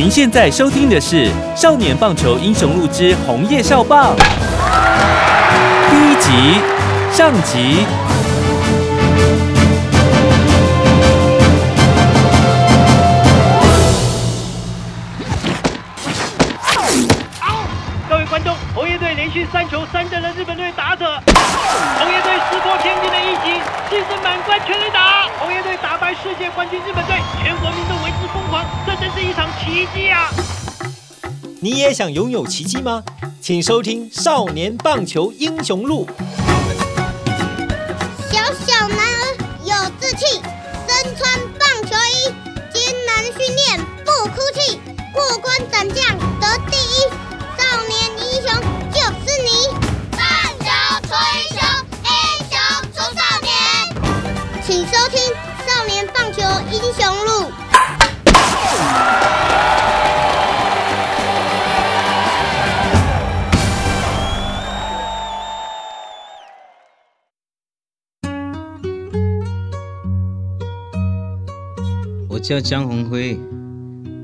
您现在收听的是《少年棒球英雄录之红叶少棒》第一集上集。各位观众，红叶队连续三球三振了日本队打者，红叶队石破天惊的一击，气势满贯全垒打，红世界冠军日本队，全国民众为之疯狂，这真是一场奇迹啊！你也想拥有奇迹吗？请收听《少年棒球英雄录》。叫江宏辉，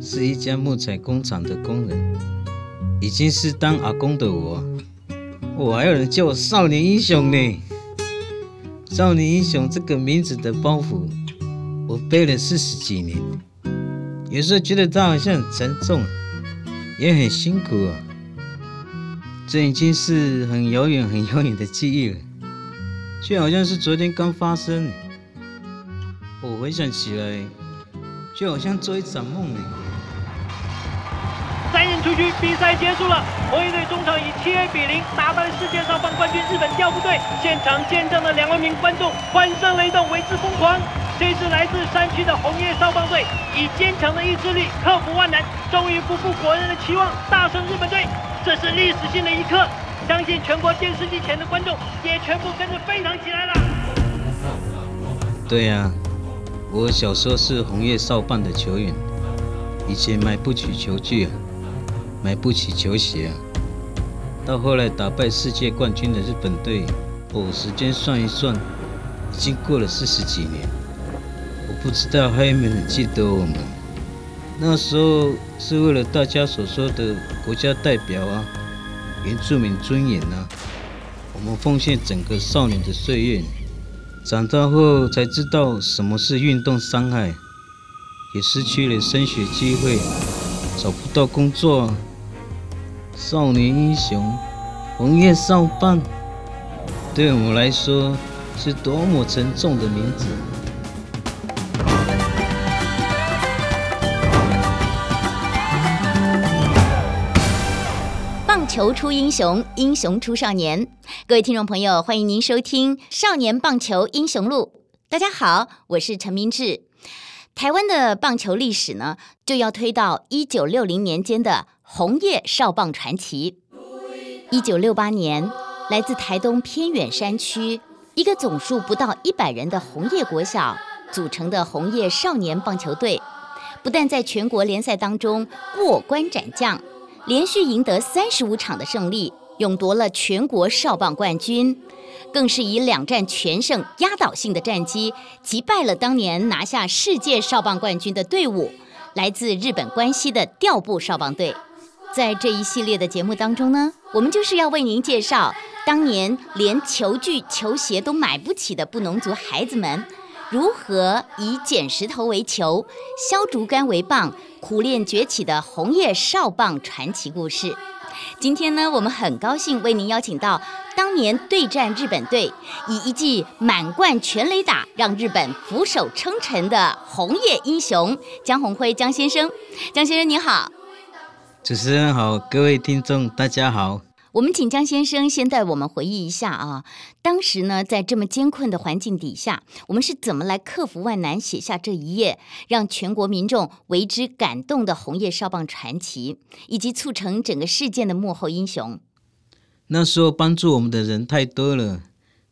是一家木材工厂的工人。已经是当阿公的我，我还有人叫我少年英雄呢。少年英雄这个名字的包袱，我背了四十几年。有时候觉得它好像很沉重，也很辛苦啊。这已经是很遥远、很遥远的记忆了，却好像是昨天刚发生。我回想起来，就好像做一场梦呢。三人出局，比赛结束了。红叶队中场以七比零打败了世界上棒冠军日本调布队，现场见证了两万名观众欢声雷动，为之疯狂。这支来自山区的红叶少棒队，以坚强的意志力克服万难，终于不负国人的期望，大胜日本队。这是历史性的一刻，相信全国电视机前的观众也全部跟着沸腾起来了。对呀、我小时候是红叶少棒的球员，以前买不起球具啊，买不起球鞋啊，到后来打败世界冠军的日本队，哦，时间算一算，已经过了四十几年，我不知道还有没有人记得我们。那时候是为了大家所说的国家代表啊，原住民尊严啊，我们奉献整个少年的岁月。长大后才知道什么是运动伤害，也失去了升学机会，找不到工作。少年英雄，红叶少棒，对我来说是多么沉重的名字。棒球出英雄，英雄出少年。各位听众朋友，欢迎您收听《少年棒球英雄录》。大家好，我是陈明志。台湾的棒球历史呢，就要推到一九六零年间的红叶少棒传奇。一九六八年，来自台东偏远山区一个总数不到一百人的红叶国小组成的红叶少年棒球队，不但在全国联赛当中过关斩将。连续赢得三十五场的胜利，勇夺了全国少棒冠军，更是以两战全胜、压倒性的战绩击败了当年拿下世界少棒冠军的队伍——来自日本关西的调布少棒队。在这一系列的节目当中呢，我们就是要为您介绍当年连球具、球鞋都买不起的布农族孩子们。如何以捡石头为球、削竹竿为棒，苦练崛起的红叶少棒传奇故事？今天呢，我们很高兴为您邀请到当年对战日本队，以一记满贯全垒打让日本俯首称臣的红叶英雄江宏辉江先生。江先生您好，主持人好，各位听众大家好。我们请江先生先带我们回忆一下啊，当时呢，在这么艰困的环境底下，我们是怎么来克服万难，写下这一页让全国民众为之感动的红叶少棒传奇，以及促成整个事件的幕后英雄。那时候帮助我们的人太多了，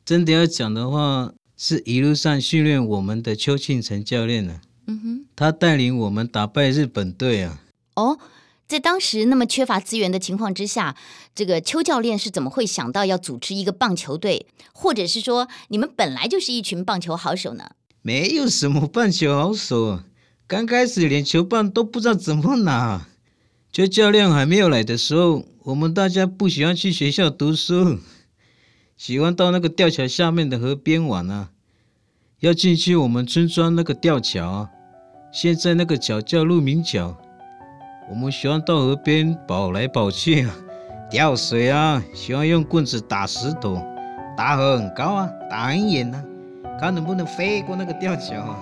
真的要讲的话，是一路上训练我们的邱庆成教练呢、嗯哼，他带领我们打败日本队啊。哦。在当时那么缺乏资源的情况之下，这个邱教练是怎么会想到要组织一个棒球队，或者是说你们本来就是一群棒球好手呢？没有什么棒球好手，刚开始连球棒都不知道怎么拿。邱教练还没有来的时候，我们大家不喜欢去学校读书，喜欢到那个吊桥下面的河边玩啊。要进去我们村庄那个吊桥，现在那个桥叫鹿鸣桥。我们喜欢到河边跑来跑去啊，吊水啊，喜欢用棍子打石头，打很高啊，打很远啊，看能不能飞过那个吊桥啊。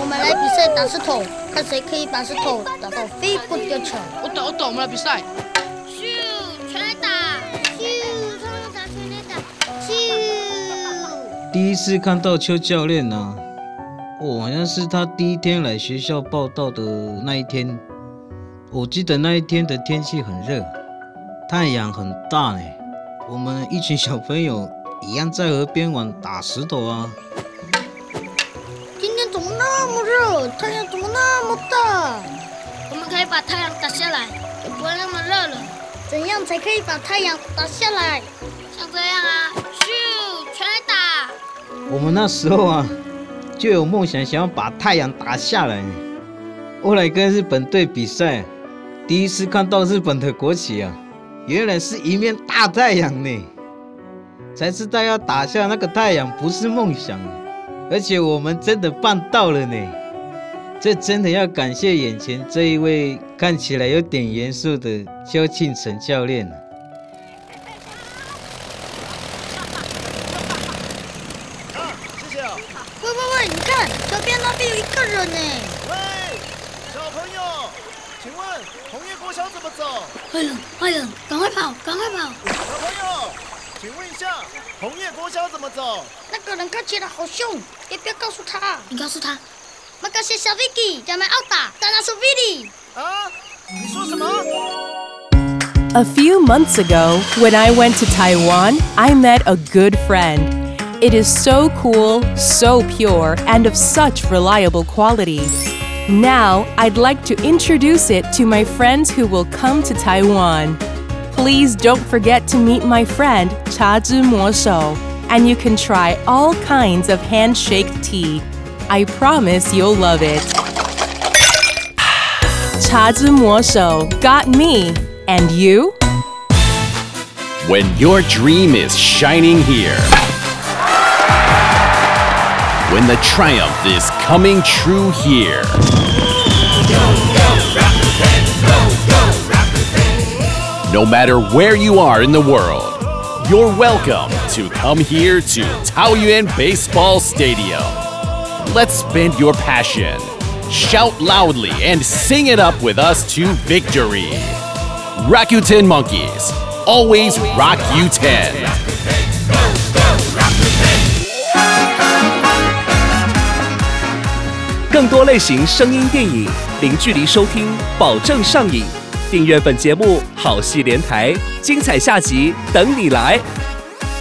我们来比赛打石头，看谁可以把石头打到飞过吊桥。我懂，我懂，我们来比赛。咻，全来打！咻，他们打，全来打！咻。第一次看到邱教练呢、哦，好像是他第一天来学校报道的那一天。我记得那一天的天气很热，太阳很大呢。我们一群小朋友一样在河边玩打石头啊。今天怎么那么热？太阳怎么那么大？我们可以把太阳打下来，就不会那么热了。怎样才可以把太阳打下来？像这样啊，咻，全来打！我们那时候啊，就有梦想，想要把太阳打下来。后来跟日本队比赛，第一次看到日本的国旗啊，原来是一面大太阳呢，才知道要打下那个太阳不是梦想，而且我们真的办到了呢。这真的要感谢眼前这一位看起来有点严肃的肖庆成教练啊。喂，你看左边那边有一个人呢。喂，小朋友，请问红叶国小怎么走？快点，快点，赶快跑，赶快跑！小朋友，请问一下，红叶国小怎么走？那个人看起来好凶，要不要告诉他？你告诉他，那个是小 Vicky，叫麦奥达，但那是 Vicky。啊？你说什么？A few months ago, when I went to Taiwan, I met a good friend. It is so cool, so pure, and of such reliable quality. Now, I'd like to introduce it to my friends who will come to Taiwan. Please don't forget to meet my friend Cha Zhi Mo Shou, and you can try all kinds of handshake tea. I promise you'll love it. Cha Zhi Mo Shou got me, and you? When your dream is shining here. When the triumph is coming true here. No matter where you are in the world, you're welcome to come here to Taoyuan Baseball Stadium. Let's spend your passion. Shout loudly and sing it up with us to victory. Rakuten Monkeys, always rock you 10. 更多类型声音电影，零距离收听，保证上瘾。订阅本节目，好戏连台，精彩下集等你来。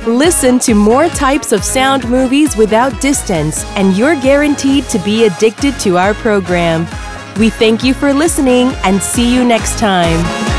Listen to more types of sound movies without distance, and you're guaranteed to be addicted to our program. We thank you for listening and see you next time.